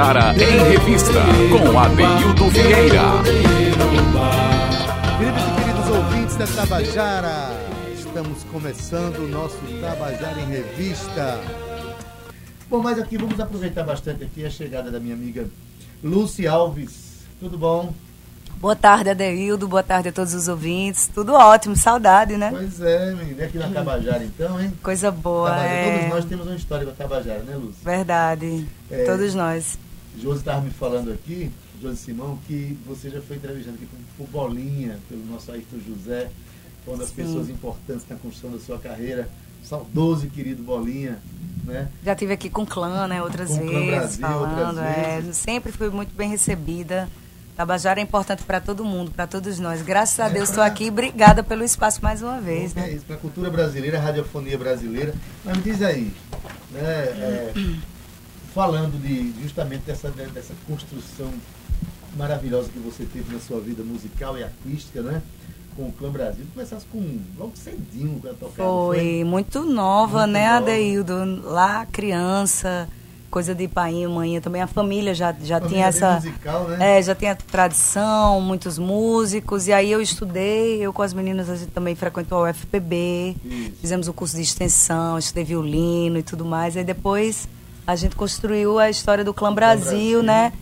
Tabajara em Revista, com Adeildo Vieira. Queridos e queridos ouvintes da Tabajara, estamos começando o nosso Tabajara em Revista. Bom, mas aqui vamos aproveitar bastante aqui a chegada da minha amiga Lucy Alves. Tudo bom? Boa tarde, Adeildo. Boa tarde a todos os ouvintes. Tudo ótimo, saudade, né? Pois é, menina. Aqui na Tabajara, então, hein? Coisa boa. Tabajara. É... Todos nós temos uma história com a Tabajara, né, Lúcia? Verdade. É... Todos nós. Josi estava me falando aqui, Josi Simão, que você já foi entrevistado aqui por Bolinha, pelo nosso Ayrton José, uma das Sim. pessoas importantes na construção da sua carreira. Saudoso e querido Bolinha. Né? Já tive aqui com o clã, né? Outras com vezes, clã Brasil, falando. Outras é, vezes. sempre fui muito bem recebida. Tabajara é importante para todo mundo, para todos nós. Graças a Deus estou aqui e obrigada pelo espaço mais uma vez. Bom, né? É isso, para a cultura brasileira, a radiofonia brasileira. Mas me diz aí, né, é, falando de, justamente dessa, dessa construção maravilhosa que você teve na sua vida musical e artística, né? Com o Clã Brasil. Começasse com logo cedinho a tocar. Foi, foi? muito nova, Muito né, nova. Adeildo? Lá, criança, coisa de pai e mãe também. A família já, já Família tinha essa. musical, né? É, já tinha tradição, muitos músicos. E aí eu estudei, eu com as meninas, a gente também frequentou a UFPB, Isso. fizemos o curso de extensão, estudei violino e tudo mais. Aí depois a gente construiu a história do Clã Brasil, Brasil. né?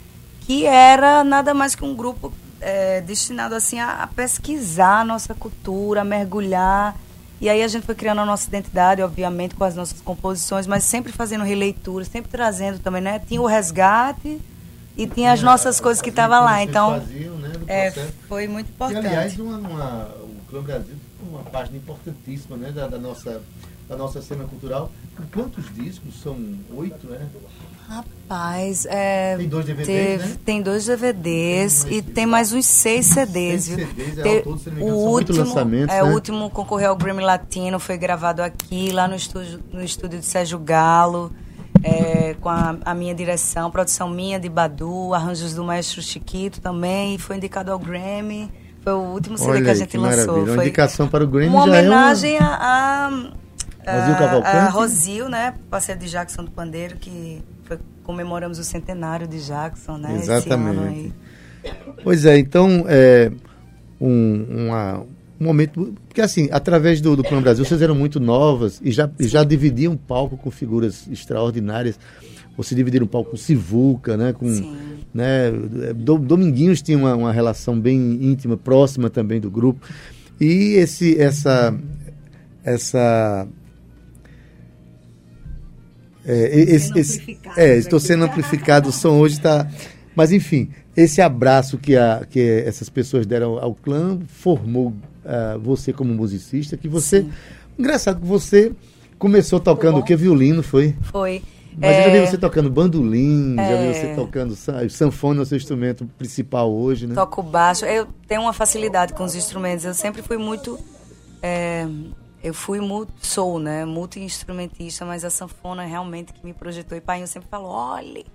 Que era nada mais que um grupo é, destinado assim a, a pesquisar a nossa cultura, a mergulhar. E aí a gente foi criando a nossa identidade, obviamente, com as nossas composições, mas sempre fazendo releitura, sempre trazendo também, né? Tinha o resgate e tinha as nossas coisas que estavam lá. Então, faziam, né, é, foi muito E, importante. aliás, uma, uma- o Clã Brasil é uma página importantíssima né, da, da nossa, da nossa cena cultural. Quantos discos? São oito, né? Rapaz, é, Tem dois DVDs, teve- né? tem dois DVDs Tem e tem mais uns seis CDs, Seis viu? CDs, é, todo, se não me o engano, último, lançamentos, é, né? o último concorreu ao Grammy Latino, foi gravado aqui, lá no estúdio, no estúdio de Sérgio Galo, é, com a, a minha direção, produção minha de Badu, arranjos do maestro Chiquito também, e foi indicado ao Grammy. Foi o último CD Olha que a gente que lançou. maravilha. Uma Foi indicação para o Grammy uma já é uma- homenagem a, a, Rosil a- Cavalcante? a Rosil, né? Parceiro de Jackson do Pandeiro, que foi- comemoramos o centenário de Jackson, né? Exatamente. Pois é, então, é, um, uma- um momento. Porque, assim, através do, do Clã Brasil, vocês eram muito novas e já, e já dividiam palco com figuras extraordinárias. Você dividiram o palco com Sivuca, né? Com, Sim. né Do- Dominguinhos tinha uma, uma relação bem íntima, próxima também do grupo. E esse, essa. essa é, esse, esse, é, estou sendo amplificado, o som hoje está. Mas enfim, esse abraço que, a, que essas pessoas deram ao clã formou ah, você como musicista, que você. Engraçado que você começou tocando o que? Violino, foi? Foi. Mas eu já É, vi você tocando bandolim, já vi É. você tocando sa- sanfona, é o seu instrumento principal hoje, né? toco baixo. Eu tenho uma facilidade com os instrumentos. Eu sempre fui muito. é, eu fui sou, né? Multi-instrumentista, mas a sanfona realmente que me projetou. E pai sempre falou: olhe,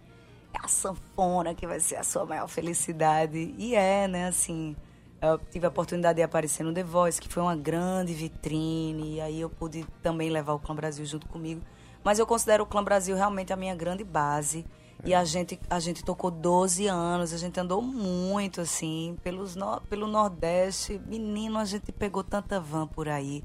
é a sanfona que vai ser a sua maior felicidade. E é, né? Assim, eu tive a oportunidade de aparecer no The Voice, que foi uma grande vitrine. E aí eu pude também levar o Clã Brasil junto comigo. Mas eu considero o Clã Brasil realmente a minha grande base. E a gente, a gente tocou 12 anos, a gente andou muito, assim, pelos no- pelo Nordeste. Menino, a gente pegou tanta van por aí.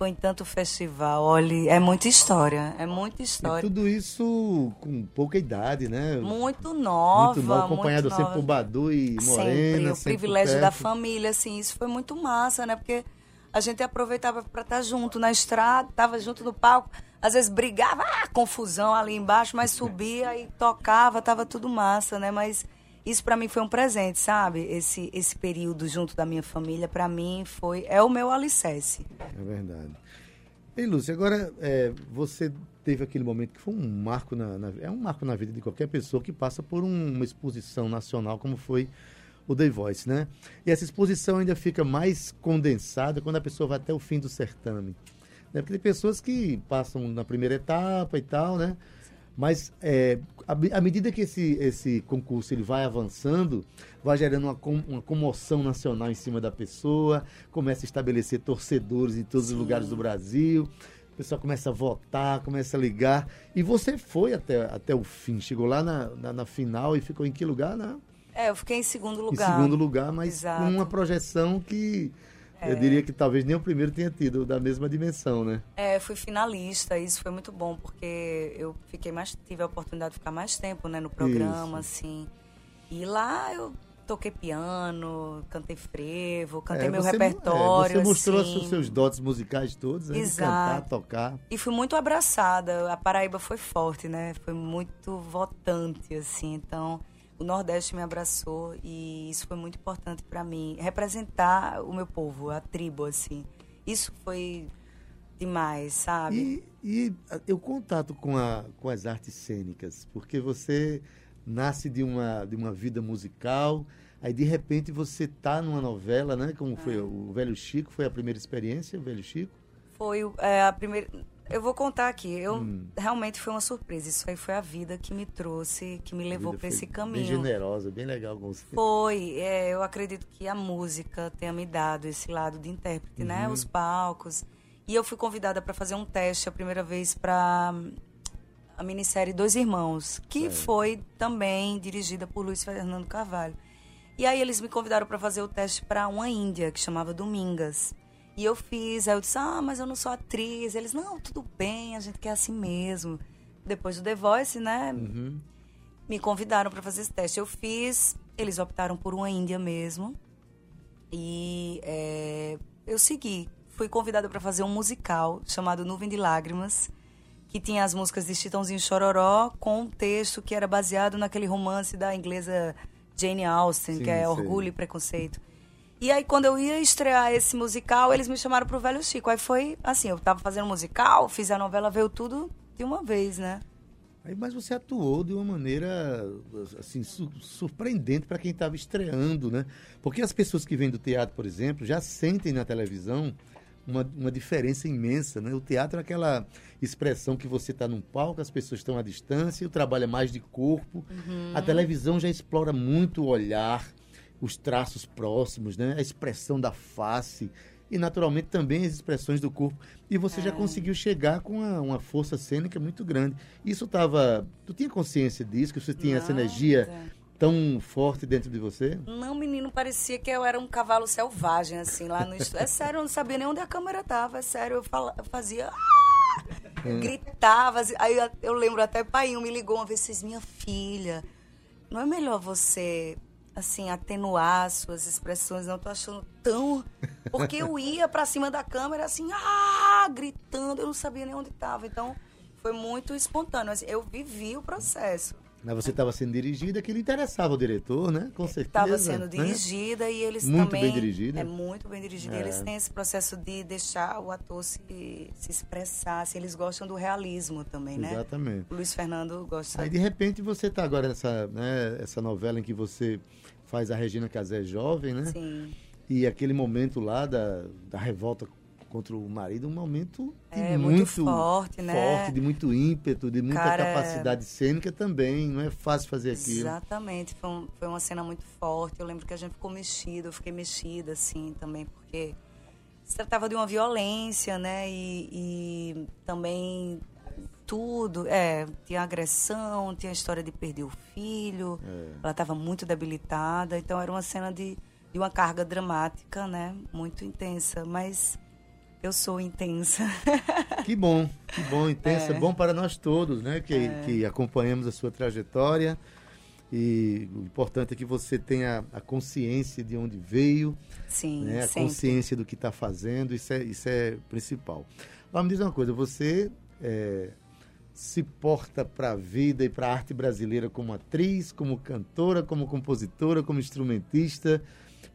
Foi em tanto festival. Olha, é muita história, é muita E história. tudo isso com pouca idade, né? Muito nova. Muito novo, acompanhado muito sempre nova. por Badu e Sempre, Morena. o sempre privilégio perto. da família, assim, isso foi muito massa, né? Porque a gente aproveitava para estar junto na estrada, tava junto no palco, às vezes brigava, ah, confusão ali embaixo, mas subia e tocava, tava tudo massa, né? Mas isso para mim foi um presente, sabe? Esse esse período junto da minha família para mim foi é o meu alicerce. É verdade. Ei, Lúcia, agora é, você teve aquele momento que foi um marco na, na, é um marco na vida de qualquer pessoa que passa por um, uma exposição nacional como foi o The Voice, né? E essa exposição ainda fica mais condensada quando a pessoa vai até o fim do certame. Né? Porque tem pessoas que passam na primeira etapa e tal, né? Mas é, à medida que esse, esse concurso ele vai avançando, vai gerando uma, com, uma comoção nacional em cima da pessoa, começa a estabelecer torcedores em todos Sim. os lugares do Brasil, o pessoal começa a votar, começa a ligar. E você foi até, até o fim, chegou lá na, na, na final e ficou em que lugar? Na... É, eu fiquei em segundo lugar. Em segundo lugar, mas Exato. com uma projeção que é. Eu diria que talvez nem o primeiro tenha tido da mesma dimensão, né? É, fui finalista, isso foi muito bom, porque eu fiquei mais, tive a oportunidade de ficar mais tempo, né, no programa, isso. assim. E lá eu toquei piano, cantei frevo, cantei é, meu você, repertório. É, você mostrou assim. os seus dotes musicais todos, né? Exato. Cantar, tocar. E fui muito abraçada. A Paraíba foi forte, né? Foi muito votante, assim. Então, o Nordeste me abraçou e isso foi muito importante para mim. Representar o meu povo, a tribo, assim. Isso foi demais, sabe? E, e o contato com, a, com as artes cênicas, porque você nasce de uma, de uma vida musical, aí de repente você tá numa novela, né? Como foi é. o Velho Chico, foi a primeira experiência, o Velho Chico? Foi é, a primeira eu vou contar aqui. Eu hum. realmente foi uma surpresa. Isso aí foi a vida que me trouxe, que me levou para esse caminho. Bem generosa, bem legal com você. Foi. É, eu acredito que a música tenha me dado esse lado de intérprete, né? uhum. né? Os palcos. E eu fui convidada para fazer um teste a primeira vez para a minissérie Dois Irmãos, que é. foi também dirigida por Luiz Fernando Carvalho. E aí eles me convidaram para fazer o teste para uma índia que chamava Domingas. E eu fiz, aí eu disse, ah, mas eu não sou atriz. Eles, não, tudo bem, a gente quer assim mesmo. Depois do The Voice, né? Uhum. Me convidaram para fazer esse teste. Eu fiz, eles optaram por uma Índia mesmo. E é, eu segui. Fui convidada para fazer um musical chamado Nuvem de Lágrimas, que tinha as músicas de Chitãozinho Chororó, com um texto que era baseado naquele romance da inglesa Jane Austen, Sim, que é Orgulho e Preconceito. E aí, quando eu ia estrear esse musical, eles me chamaram pro Velho Chico. Aí foi assim, eu tava fazendo musical, fiz a novela, veio tudo de uma vez, né? Aí, mas você atuou de uma maneira assim su surpreendente para quem estava estreando, né? Porque as pessoas que vêm do teatro, por exemplo, já sentem na televisão uma, uma diferença imensa, né? O teatro é aquela expressão que você está num palco, as pessoas estão à distância, o trabalho é mais de corpo. Uhum. A televisão já explora muito o olhar, os traços próximos, né? a expressão da face e naturalmente também as expressões do corpo. E você é. já conseguiu chegar com uma, uma, força cênica muito grande. Isso estava. Tu tinha consciência disso, que você tinha Nada. essa energia tão forte dentro de você? Não, menino, parecia que eu era um cavalo selvagem, assim, lá no estúdio. É sério, eu não sabia nem onde a câmera estava. É sério, eu, fala, eu fazia. Ah! Gritava. Assim, aí eu, eu lembro até o pai me ligou uma vez, vocês, minha filha, não é melhor você assim, atenuar suas expressões, não tô achando tão. Porque eu ia para cima da câmera, assim, ah, gritando, eu não sabia nem onde estava. Então, foi muito espontâneo. Eu vivi o processo. Mas você estava sendo dirigida, que lhe interessava o diretor, né? Com certeza. Estava sendo né? dirigida e eles muito também... Muito bem dirigida. É muito bem dirigida. É. Eles têm esse processo de deixar o ator se, se expressar. Assim, eles gostam do realismo também, né? Exatamente. O Luiz Fernando gosta... Aí, de repente, você está agora nessa né, essa novela em que você faz a Regina Casé jovem, né? Sim. E aquele momento lá da, da revolta contra o marido, um momento é, muito, muito, forte, né? Forte, de muito ímpeto, de muita Cara, capacidade cênica também. Não é fácil fazer aquilo. Exatamente. Foi, um, foi uma cena muito forte. Eu lembro que a gente ficou mexido, eu fiquei mexida, assim, também, porque se tratava de uma violência, né? E, e também tudo. É, tinha agressão, tinha a história de perder o filho. É. Ela estava muito debilitada. Então era uma cena de, de uma carga dramática, né? Muito intensa. Mas eu sou intensa. Que bom, que bom, intensa. É. Bom para nós todos, né? Que, é. que acompanhamos a sua trajetória. E o importante é que você tenha a consciência de onde veio, Sim, né? a sempre. consciência do que está fazendo, isso é, isso é principal. Mas me diz uma coisa, você é, se porta para a vida e para a arte brasileira como atriz, como cantora, como compositora, como instrumentista?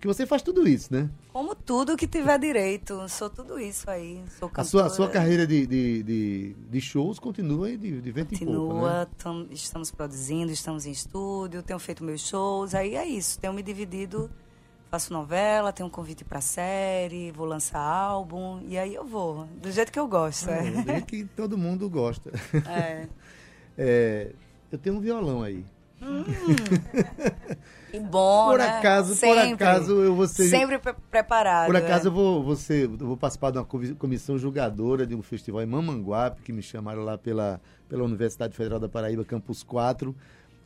Que você faz tudo isso, né? Como tudo que tiver direito. Sou tudo isso aí. Sou a sua, a sua carreira de, de, de, de shows continua de, de vento continua, em pouco, né? Tam, estamos produzindo, estamos em estúdio, tenho feito meus shows. Aí é isso. Tenho me dividido faço novela, tenho um convite para série, vou lançar álbum e aí eu vou, do jeito que eu gosto. É, do jeito que todo mundo gosta. É. é eu tenho um violão aí. Hum, que bom, por né? acaso, sempre, por acaso eu vou ser sempre pre preparado. Por acaso é. eu vou, eu vou participar de uma comissão julgadora de um festival em Mamanguape, que me chamaram lá pela, pela Universidade Federal da Paraíba, Campus 4,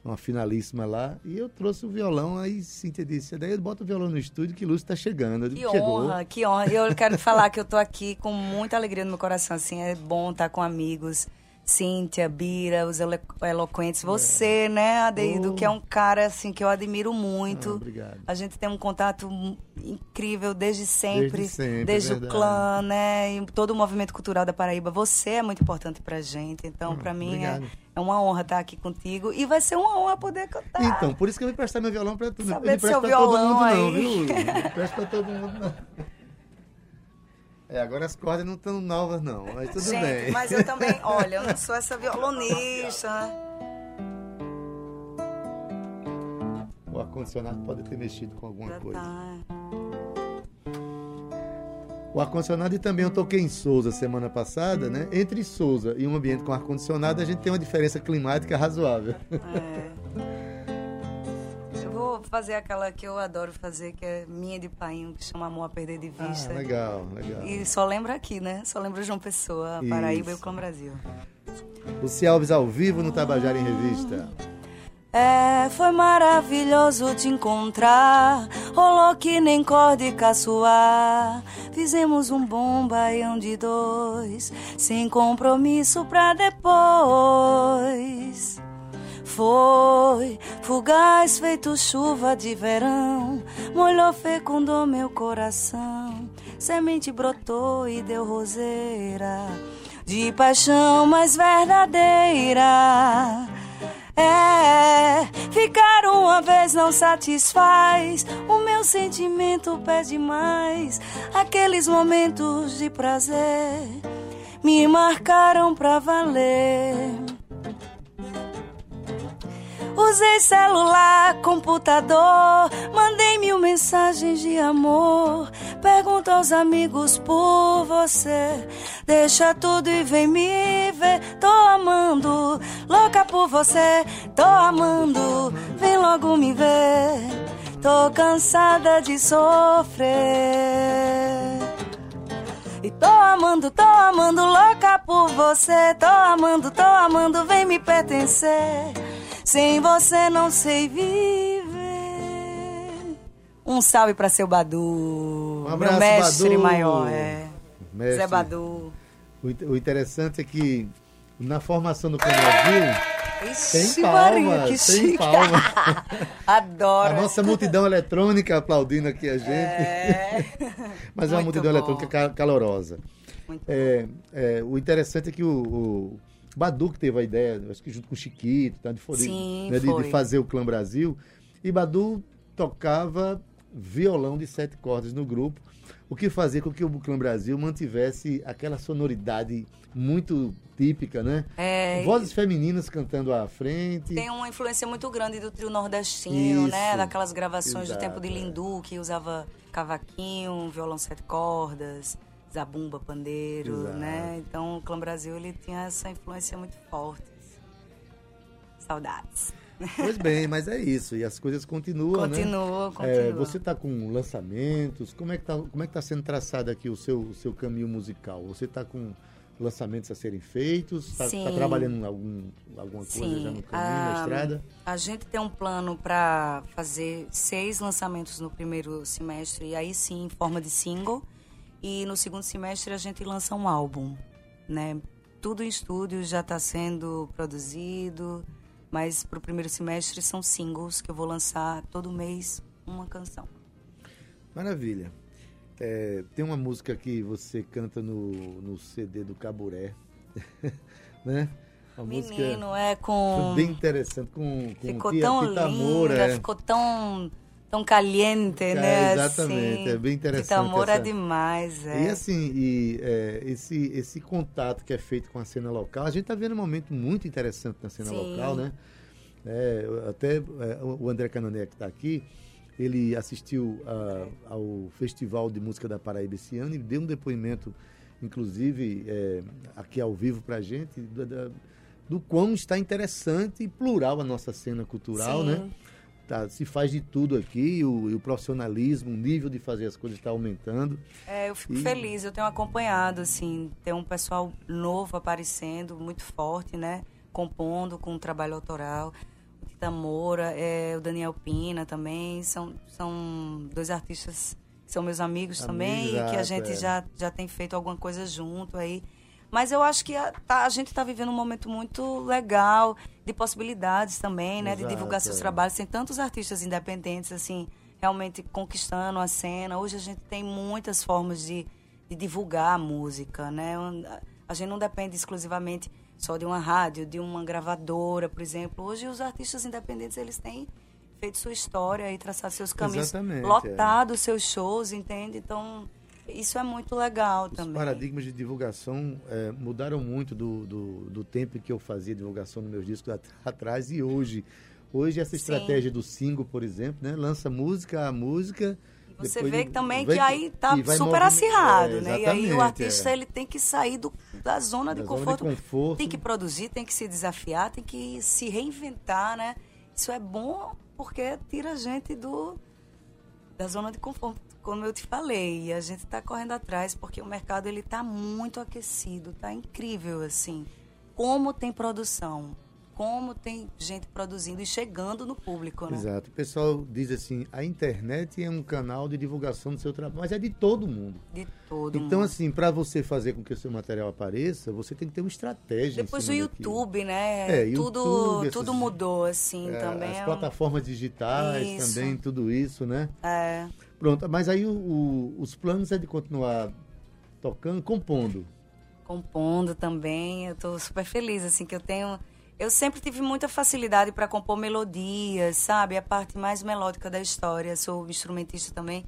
uma finalíssima lá, e eu trouxe o violão, aí Cíntia disse, daí eu boto o violão no estúdio que Lúcio está chegando. Que Chegou. honra, que honra. Eu quero falar que eu tô aqui com muita alegria no meu coração, assim, é bom estar com amigos. Cíntia, Bira, os elo eloquentes, você, é. né, Adeido, oh. que é um cara assim que eu admiro muito. Ah, obrigado. A gente tem um contato incrível desde sempre, desde, sempre, desde é o clã, né, e todo o movimento cultural da Paraíba. Você é muito importante pra gente, então ah, para mim é, é, uma honra estar aqui contigo e vai ser uma honra poder cantar. Então, por isso que eu vou prestar meu violão para tudo. Saber eu seu violão todo mundo aí. não, viu? Não presto pra todo mundo não. É, agora as cordas não estão novas, não, mas tudo Gente, bem. mas eu também, olha, eu não sou essa violonista. O ar-condicionado pode ter mexido com alguma Já coisa. tá. O ar-condicionado e também eu toquei em Souza semana passada, né? Entre Souza e um ambiente com ar-condicionado, a gente tem uma diferença climática razoável. É. Vou fazer aquela que eu adoro fazer, que é minha de painho, que chama Amor a Perder de Vista. Ah, legal, legal. E só lembra aqui, né? Só lembra João Pessoa, Paraíba Isso. e o Clã Brasil. Luci Alves ao vivo no Tabajara em Revista. É, foi maravilhoso te encontrar. Rolou que nem corda e caçoar. Fizemos um bom baião de dois, sem compromisso pra depois. Foi fugaz, feito chuva de verão, molhou, fecundou meu coração. Semente brotou e deu roseira, de paixão mais verdadeira. É, ficar uma vez não satisfaz. O meu sentimento pede mais. Aqueles momentos de prazer me marcaram pra valer. Usei celular, computador, mandei mil mensagens de amor. Pergunto aos amigos por você. Deixa tudo e vem me ver. Tô amando, louca por você. Tô amando, vem logo me ver. Tô cansada de sofrer. E tô amando, tô amando, louca por você. Tô amando, tô amando, vem me pertencer. Sem você não sei viver. Um salve para seu Badu. Um abraço, meu mestre Badu. maior, é. Mestre. Zé Badu. O, interessante é que na formação do Brasil Ixi, tem palmas, que tem palmas. Adoro. A nossa multidão eletrônica aplaudindo aqui a gente. É. Mas é uma Muito multidão bom. eletrônica ca- calorosa. Muito É, é, o interessante é que o, o Badu que teve a ideia, acho que junto com o Chiquito, tá, de, Sim, né, de, de fazer o Clã Brasil. E Badu tocava violão de sete cordas no grupo, o que fazia com que o Clã Brasil mantivesse aquela sonoridade muito típica, né? É, Vozes femininas cantando à frente. Tem uma influência muito grande do trio nordestino, né? Isso. Daquelas gravações do Exato, tempo de é. Lindu, que usava cavaquinho, violão sete cordas, zabumba, pandeiro, Exato. né? Então o Clã Brasil ele tinha essa influência muito forte. Saudades. Pois bem, mas é isso. E as coisas continuam, né? Continua, continua. É, você está com lançamentos? Como é que está é que tá sendo traçado aqui o seu, o seu caminho musical? Você está com lançamentos a serem feitos? Está Sim. trabalhando em algum, alguma coisa Sim, já no caminho, na a- estrada? A gente tem um plano para fazer seis lançamentos no primeiro semestre, e aí sim, em forma de single. E no segundo semestre a gente lança um álbum, né? Tudo em estúdio já está sendo produzido, mas para o primeiro semestre são singles que eu vou lançar todo mês uma canção. Maravilha. É, tem uma música que você canta no, no CD do Caburé, né? Música Menino, é com. foi bem interessante com, com Ficou Tia tão Pita linda, Moura, é. ficou tão tão caliente, é, né? Exatamente, assim, é bem interessante. Itamora essa... demais, é. E assim, e, é, esse, esse contato que é feito com a cena local, a gente está vendo um momento muito interessante na cena Sim. local, né? É, até é, o André Canané que está aqui, ele assistiu a, ao Festival de Música da Paraíba esse ano e deu um depoimento, inclusive, é, aqui ao vivo para a gente, do, do quão está interessante e plural a nossa cena cultural, Sim. né? Tá, se faz de tudo aqui, o, o, profissionalismo, o nível de fazer as coisas está aumentando. É, eu fico E- feliz, eu tenho acompanhado, assim, tem um pessoal novo aparecendo, muito forte, né? Compondo com um trabalho autoral. O Tita Moura, é, o Daniel Pina também, são, são dois artistas que são meus amigos também, Amigos, que a gente é. já, já tem feito alguma coisa junto aí. Mas eu acho que a, tá- a gente está vivendo um momento muito legal, de possibilidades também, né? de Exato, divulgar seus é. trabalhos. Tem tantos artistas independentes, assim, realmente conquistando a cena. Hoje a gente tem muitas formas de, de divulgar a música, né? A gente não depende exclusivamente só de uma rádio, de uma gravadora, por exemplo. Hoje os artistas independentes, eles têm feito sua história e traçado seus caminhos, Exatamente, é. lotado seus shows, entende? Então, isso é muito legal Os também. paradigmas de divulgação é, mudaram muito do, do, do tempo em que eu fazia divulgação nos meus discos at- atrás e hoje. Hoje essa Sim. estratégia do single, por exemplo, né? Lança música, a música. Você depois vê de- também vai- que aí tá e super acirrado, é, né? E aí o exatamente, artista é. ele tem que sair do, da zona de Da zona de conforto. conforto. Tem que produzir, tem que se desafiar, tem que se reinventar, né? Isso é bom porque tira a gente do da zona de conforto, como eu te falei. A gente está correndo atrás porque o mercado ele tá muito aquecido, tá incrível assim. Como tem produção, como tem gente produzindo e chegando no público, né? Exato. O pessoal diz assim, a internet é um canal de divulgação do seu trabalho, mas é de todo mundo. De todo Então, mundo. assim, para você fazer com que o seu material apareça, você tem que ter uma estratégia. Depois o cima daquilo. YouTube, né? É, tudo YouTube, tudo essas- mudou, assim, É, também. As é plataformas digitais Isso. também, tudo isso, né? É, Pronto, mas aí o- o- os planos é de continuar tocando, compondo. compondo também. Eu tô super feliz, assim, que eu tenho. Eu sempre tive muita facilidade para compor melodias, sabe? A parte mais melódica da história. Sou instrumentista também.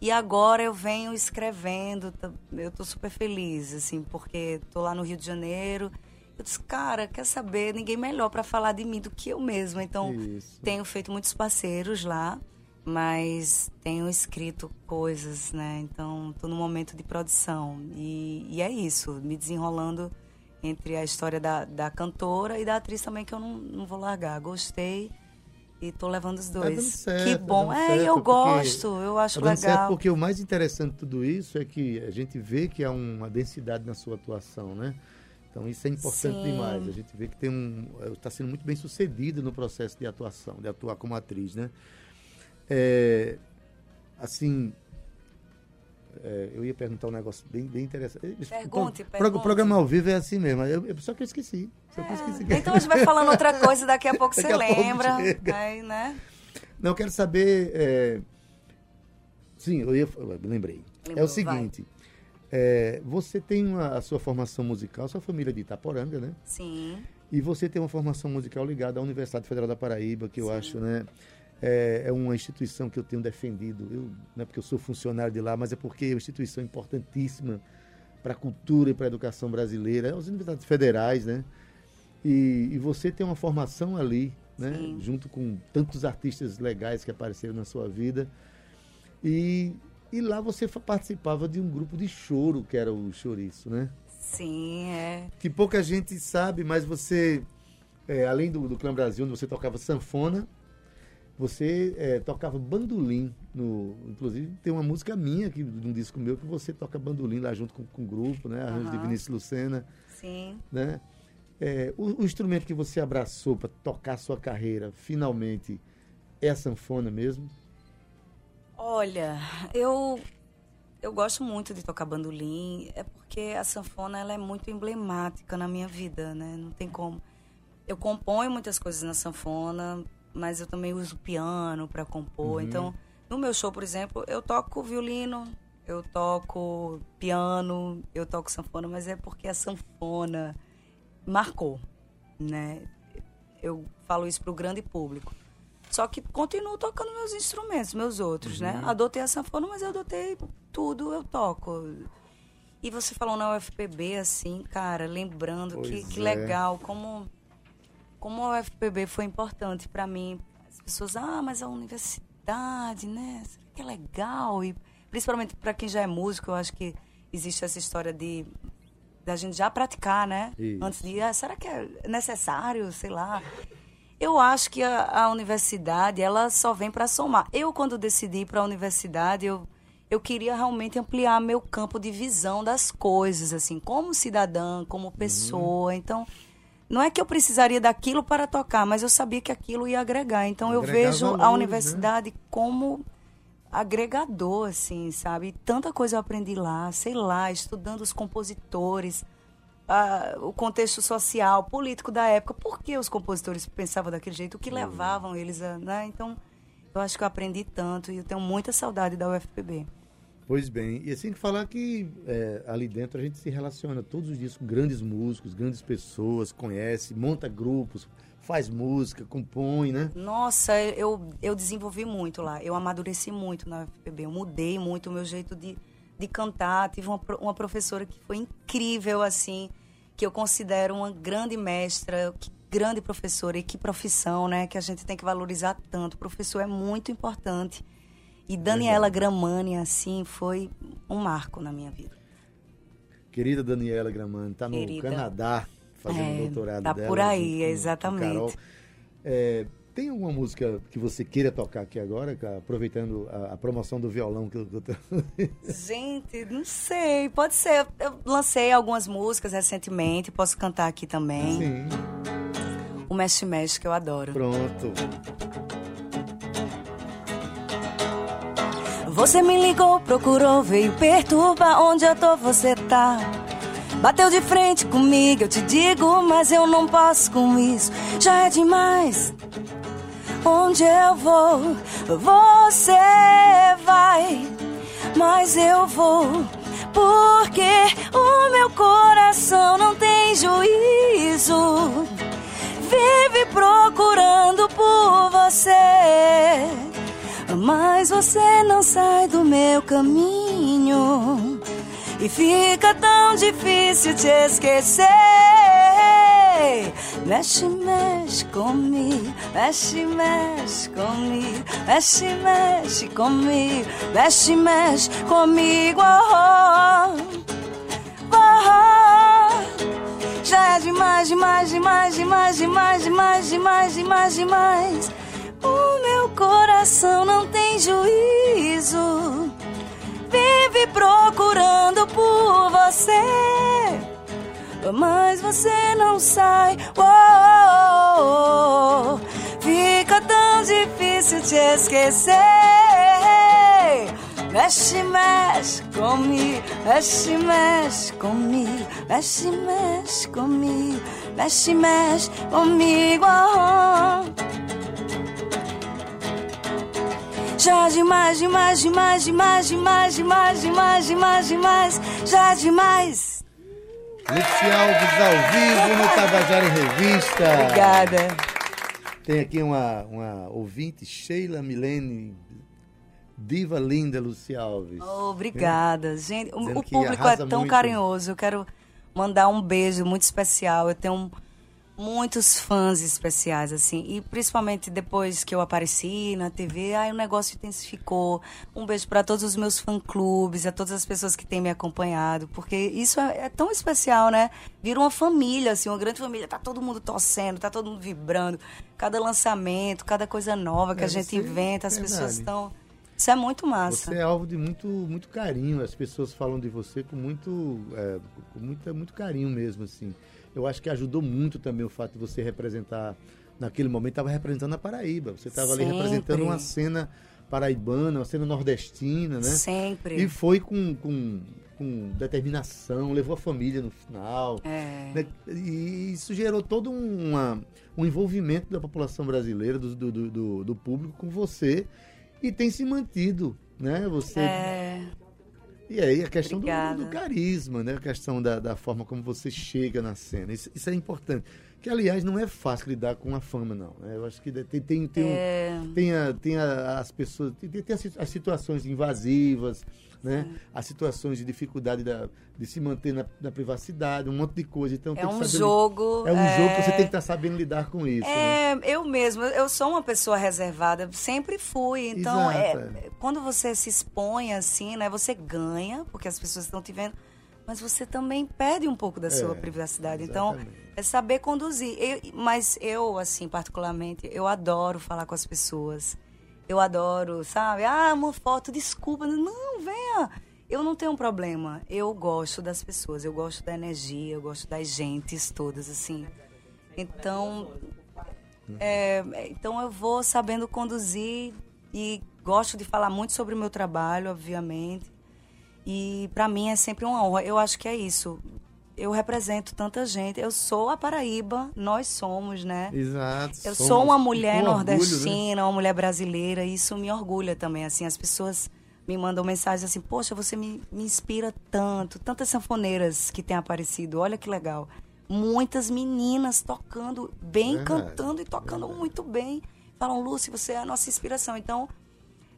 E agora eu venho escrevendo. Eu tô super feliz, assim, porque tô lá no Rio de Janeiro. Eu disse, cara, quer saber? Ninguém melhor para falar de mim do que eu mesma. Então, Isso. tenho feito muitos parceiros lá, mas tenho escrito coisas, né? Então, tô no momento de produção. E, e é isso, me desenrolando entre a história da, da cantora e da atriz também, que eu não, não vou largar. Gostei e tô levando os dois. dando certo, que tá bom. é, certo, eu porque gosto, eu acho Tá dando certo legal. porque o mais interessante de tudo isso é que a gente vê que há uma densidade na sua atuação, né? Então isso é importante Sim. demais. A gente vê que tem um está sendo muito bem sucedido no processo de atuação, de atuar como atriz, né? É, assim, é, eu ia perguntar um negócio bem, bem interessante. Pergunte, pro- pergunte. O programa ao vivo é assim mesmo. Eu, eu- só que eu esqueci. Só que eu esqueci. Então a gente vai falando outra coisa, daqui a pouco Daqui você a lembra. Aí, né? Não, eu quero saber. é, Sim, eu ia. eu lembrei. é Lembrou, o seguinte. é, você tem uma- a sua formação musical, sua família é de Itaporanga, né? Sim. E você tem uma formação musical ligada à Universidade Federal da Paraíba, que eu acho, né? É, é uma instituição que eu tenho defendido. Eu, não é porque eu sou funcionário de lá, mas é porque é uma instituição importantíssima para a cultura e para a educação brasileira. É as universidades federais, né? E, e você tem uma formação ali, né? Sim. Junto com tantos artistas legais que apareceram na sua vida. E, e lá você participava de um grupo de choro, que era o Chouriço, né? Sim, é. que pouca gente sabe, mas você, é, além do, do Clã Brasil, onde você tocava sanfona, você é, tocava bandolim. No, inclusive, tem uma música minha, que, de um disco meu, que você toca bandolim lá junto com, com o grupo, né? Arranjo de Aham. Vinícius Lucena, Sim. né? É, o, o instrumento que você abraçou para tocar a sua carreira, finalmente, é a sanfona mesmo? Olha, eu eu gosto muito de tocar bandolim, é porque a sanfona ela é muito emblemática na minha vida, né? Não tem como. Eu componho muitas coisas na sanfona, mas eu também uso piano para compor. Uhum. Então, no meu show, por exemplo, eu toco violino, eu toco piano, eu toco sanfona, mas é porque a sanfona marcou, né? Eu falo isso para o grande público. Só que continuo tocando meus instrumentos, meus outros, né? uhum. né? Adotei a sanfona, mas eu adotei tudo, eu toco. E você falou na UFPB, assim, cara, lembrando que, que, é. legal, como, como a UFPB foi importante para mim. As pessoas, ah, mas a universidade, né? Será que é legal? E principalmente para quem já é músico, eu acho que existe essa história de da gente já praticar, né? Isso. Antes de, ah, será que é necessário, sei lá. Eu acho que a, a universidade, ela só vem para somar. Eu, quando decidi ir para a universidade, eu eu queria realmente ampliar meu campo de visão das coisas, assim, como cidadã, como pessoa. Uhum. Então, não é que eu precisaria daquilo para tocar, mas eu sabia que aquilo ia agregar. Então, eu vejo a né? universidade né? como agregador, assim, sabe? Tanta coisa eu aprendi lá, sei lá, estudando os compositores, o contexto social, político da época. Por que os compositores pensavam daquele jeito? O que uhum. levavam eles a. Né? Então, eu acho que eu aprendi tanto e eu tenho muita saudade da UFPB. Pois bem, e assim que falar que é, ali dentro a gente se relaciona todos os dias com grandes músicos, grandes pessoas, conhece, monta grupos, faz música, compõe, né? Nossa, eu, eu desenvolvi muito lá, eu amadureci muito na UFPB, eu mudei muito o meu jeito de, de cantar. Tive uma, uma professora que foi incrível, assim, que eu considero uma grande mestra, que grande professora e que profissão, né? Que a gente tem que valorizar tanto. O professor é muito importante. E Daniela Gramani, assim, foi um marco na minha vida. Querida Daniela Gramani, está no Canadá fazendo é, doutorado tá dela. por aí, exatamente. É, tem alguma música que você queira tocar aqui agora, aproveitando a, a promoção do violão que eu, tô... Gente, não sei, pode ser. Eu lancei algumas músicas recentemente, posso cantar aqui também. Sim. O Mexe Mexe, que eu adoro. Pronto. Você me ligou, procurou, veio perturbar onde eu tô, você tá. Bateu de frente comigo, eu te digo, mas eu não posso com isso. Já é demais. Onde eu vou, você vai, mas eu vou. Porque o meu coração não tem juízo. Vive procurando por você mas você não sai do meu caminho e fica tão difícil te esquecer. Mexe, mexe comigo, mexe, mexe comigo, mexe, mexe comigo, mexe, mexe comigo. Oh, oh, oh. Já é demais, demais, demais, demais, demais, demais, demais, demais, demais. Meu coração não tem juízo. Vive procurando por você. Mas você não sai. Oh, oh, oh. Fica tão difícil te esquecer. Mexe, mexe comigo, mexe, mexe comigo, mexe, mexe comigo, mexe, mexe comigo. Oh. Já demais, demais, demais, demais, demais, demais, demais, demais, demais, já demais. Lúcia Alves ao vivo no Tabajara em Revista. Obrigada. Tem aqui uma, uma ouvinte, Sheila Milene, diva linda, Lúcia Alves. Oh, obrigada. Gente, o, o público é tão muito. carinhoso. Eu quero mandar um beijo muito especial. Eu tenho um muitos fãs especiais, assim. E principalmente depois que eu apareci na TV, aí o negócio intensificou. Um beijo para todos os meus fã-clubes, a todas as pessoas que têm me acompanhado, porque isso é, é, tão especial, né? Vira uma família, assim, uma grande família. Tá todo mundo torcendo, tá todo mundo vibrando. Cada lançamento, cada coisa nova que é, a gente inventa, as verdade. pessoas estão. Isso é muito massa. Você é alvo de muito, muito carinho. As pessoas falam de você com muito, é, com muita, muito carinho mesmo, assim eu acho que ajudou muito também o fato de você representar, naquele momento, estava representando a Paraíba. Você estava ali representando uma cena paraibana, uma cena nordestina, né? Sempre. E foi com, com, com determinação, levou a família no final. É. Né? E isso gerou todo uma, um envolvimento da população brasileira, do, do, do, do público com você. E tem se mantido, né? Você é. E aí a questão do, do, carisma, né? A questão da, da, forma como você chega na cena. Isso, isso, é importante. Que, aliás, não é fácil lidar com a fama, não. né? Eu acho que tem, tem, tem, É. um- tem, a- tem a- as pessoas. Tem, tem as, as situações invasivas, né? As situações de dificuldade da- de se manter na, na privacidade, um monte de coisa. Então, É um jogo. É um jogo que você é- tem que estar sabendo lidar com isso. né? É, eu mesma, eu sou uma pessoa reservada, sempre fui. Então, Exato, é, quando você se expõe assim, né, você ganha, porque as pessoas estão te vendo, mas você também perde um pouco da sua É, privacidade. Então, exatamente. é saber conduzir. Eu- mas eu, assim, particularmente, eu adoro falar com as pessoas. Eu adoro, sabe? Ah, uma foto, desculpa. Não, venha. Eu não tenho um problema. Eu gosto das pessoas, eu gosto da energia, eu gosto das gentes todas, assim. Então, é, então eu vou sabendo conduzir e gosto de falar muito sobre o meu trabalho, obviamente. E para mim é sempre uma honra. Eu acho que é isso. Eu represento tanta gente. Eu sou a Paraíba, nós somos, né? Exato. Eu sou uma mulher orgulho, né? nordestina, uma mulher brasileira, e isso me orgulha também. Assim, as pessoas me mandam mensagens assim: Poxa, você me, me inspira tanto. Tantas sanfoneiras que têm aparecido, olha que legal. Muitas meninas tocando bem, cantando e tocando muito bem. Falam, Lúcia, você é a nossa inspiração. Então,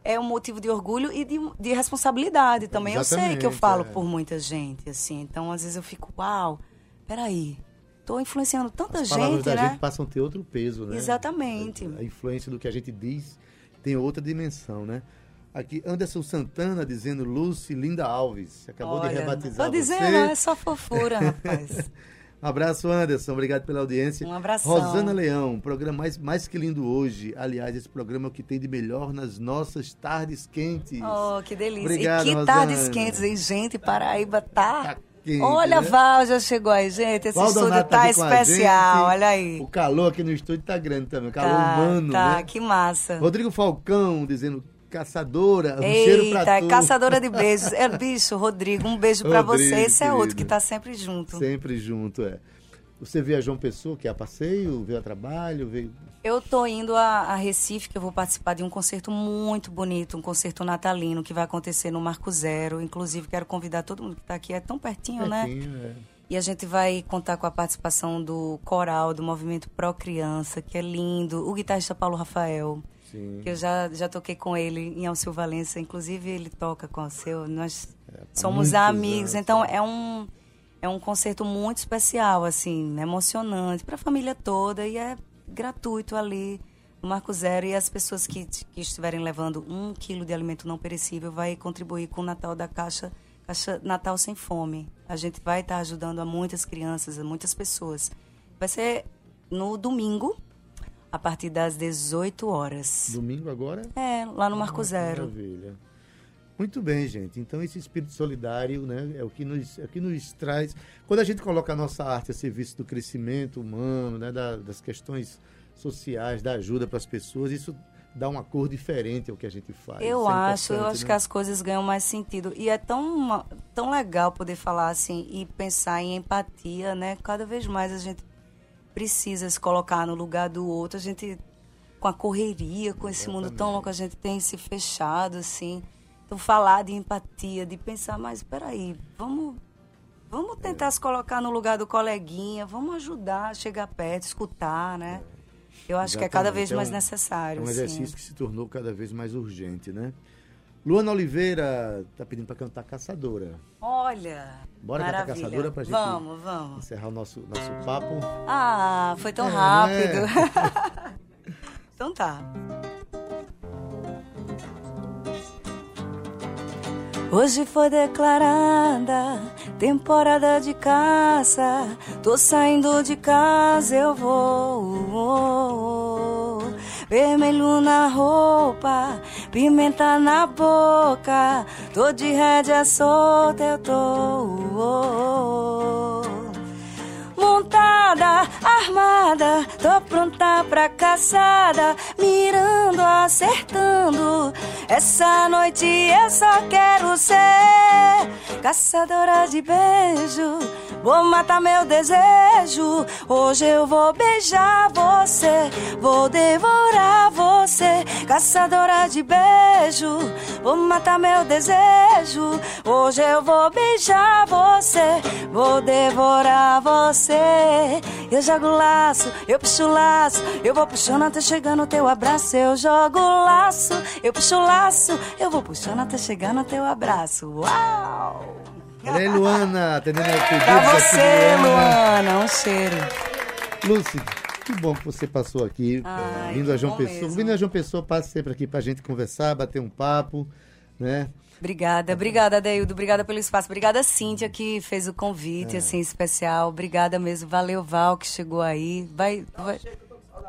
é um motivo de orgulho e de, de responsabilidade também. Eu sei que eu Exatamente, falo é. por muita gente, assim. Então, às vezes eu fico, uau, peraí. Tô influenciando tanta As gente, da né? gente passam a ter outro peso, né? Exatamente. A influência do que a gente diz tem outra dimensão, né? Aqui, Anderson Santana dizendo Lucy Linda Alves. Acabou de Olha, rebatizar Tô dizendo, você. é só fofura, rapaz. Um abraço, Anderson. Obrigado pela audiência. Um abração. Rosana Leão, programa mais, mais que lindo hoje. Aliás, esse programa é o que tem de melhor nas nossas tardes quentes. Oh, que delícia. Obrigado, e que Rosana. tardes quentes, hein, gente? Paraíba tá. Tá quente, olha, né? Val já chegou aí, gente. Esse Valdonato estúdio tá a especial, olha aí. O calor aqui no estúdio tá grande também. O calor tá, humano, tá, né? que massa. Rodrigo Falcão dizendo caçadora, um cheiro pra Eita, tu. caçadora de beijos. É, bicho, Rodrigo, um beijo pra Rodrigo, você. Esse é outro que tá sempre junto. Sempre junto, é. Você a João Pessoa, que é a passeio, veio a trabalho, veio... Eu tô indo a, a Recife, que eu vou participar de um concerto muito bonito, um concerto natalino que vai acontecer no Marco Zero. Inclusive, quero convidar todo mundo que tá aqui, é tão pertinho, né? Pertinho, é. E a gente vai contar com a participação do coral do Movimento Pro Criança, que é lindo, o guitarrista Paulo Rafael, Sim. que eu já, já toquei com ele em Alceu Valença, inclusive ele toca com o Alceu, nós há somos amigos, anos, então é. é um é um concerto muito especial, assim, emocionante para a família toda e é gratuito ali no Marco Zero e as pessoas que, que estiverem levando um quilo de alimento não perecível vai contribuir com o Natal da Caixa, Caixa Natal Sem Fome. A gente vai estar ajudando a muitas crianças, a muitas pessoas. Vai ser no domingo, a partir das 18 horas. Domingo agora? É, lá no Marco Ah, Zero. Maravilha. Muito bem, gente. Então esse espírito solidário, né, é o que nos, é o que nos traz. Quando a gente coloca a nossa arte a serviço do crescimento humano, né, da- das questões sociais, da ajuda para as pessoas, isso dá uma cor diferente ao que a gente faz. Eu é acho, eu acho né? que as coisas ganham mais sentido. E é tão, tão legal poder falar assim e pensar em empatia, né? Cada vez mais a gente precisa se colocar no lugar do outro. A gente, com a correria, com esse mundo tão louco, a gente tem se fechado, assim. Então, falar de empatia, de pensar, mas peraí, vamos, vamos tentar se colocar no lugar do coleguinha, vamos ajudar a chegar perto, escutar, né? Eu acho que é cada Exatamente. vez É mais necessário. É um assim. exercício que se tornou cada vez mais urgente, né? Luana Oliveira está pedindo para cantar Caçadora. Olha, Bora cantar maravilha. Caçadora pra gente Vamos, vamos. encerrar o nosso, nosso papo. Ah, foi tão É, rápido. né? então tá. Hoje foi declarada temporada de caça. Tô saindo de casa, eu vou. Vermelho na roupa, pimenta na boca. Tô de rédea solta, eu tô montada, armada, tô pronta pra caçada, mirando, acertando. Essa noite eu só quero ser caçadora de beijo, vou matar meu desejo. Hoje eu vou beijar você, vou devorar você, caçadora de beijo. Vou matar meu desejo. Hoje eu vou beijar você, vou devorar você. Eu jogo laço, eu puxo laço, eu vou puxando até chegar no teu abraço. Eu jogo laço, eu puxo laço, eu vou puxando até chegar no teu abraço. Uau! Olha aí, Luana, atendendo ao pedido Pra aqui, você, Luana, um cheiro. Lúcia, que bom que você passou aqui, Ai, vindo a João Pessoa. mesmo. Vindo a João Pessoa, passe sempre aqui pra gente conversar, bater um papo, né? Obrigada, obrigada, Adeildo. Obrigada pelo espaço. Obrigada, Cíntia, que fez o convite, assim, especial. Obrigada mesmo. Valeu, Val, que chegou aí. Vai. vai...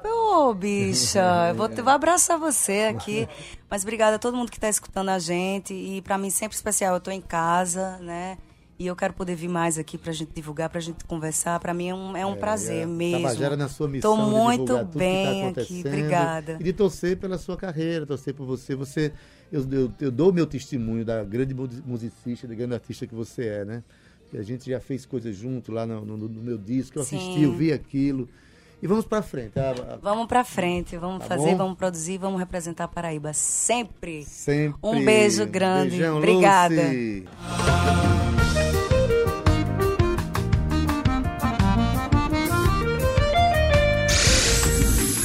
Ô, bicha, eu vou, vou abraçar você aqui. Mas obrigada a todo mundo que está escutando a gente. E para mim sempre especial. Eu tô em casa, né? E eu quero poder vir mais aqui pra gente divulgar, pra gente conversar. Pra mim é um, é um prazer É, mesmo. Tabajara na sua missão de muito tá bem aqui. acontecendo Obrigada. E de torcer pela sua carreira, torcer por você. Você, eu, eu, eu dou meu testemunho da grande mu- musicista, da grande artista que você é, né? Que a gente já fez coisas junto lá no, no- no meu disco, eu Sim. assisti, eu vi aquilo. E vamos pra frente. A, a- Vamos pra frente, vamos Tá fazer, bom? vamos produzir, vamos representar a Paraíba sempre. sempre. Um beijo grande. Beijão, Obrigada. Lucy.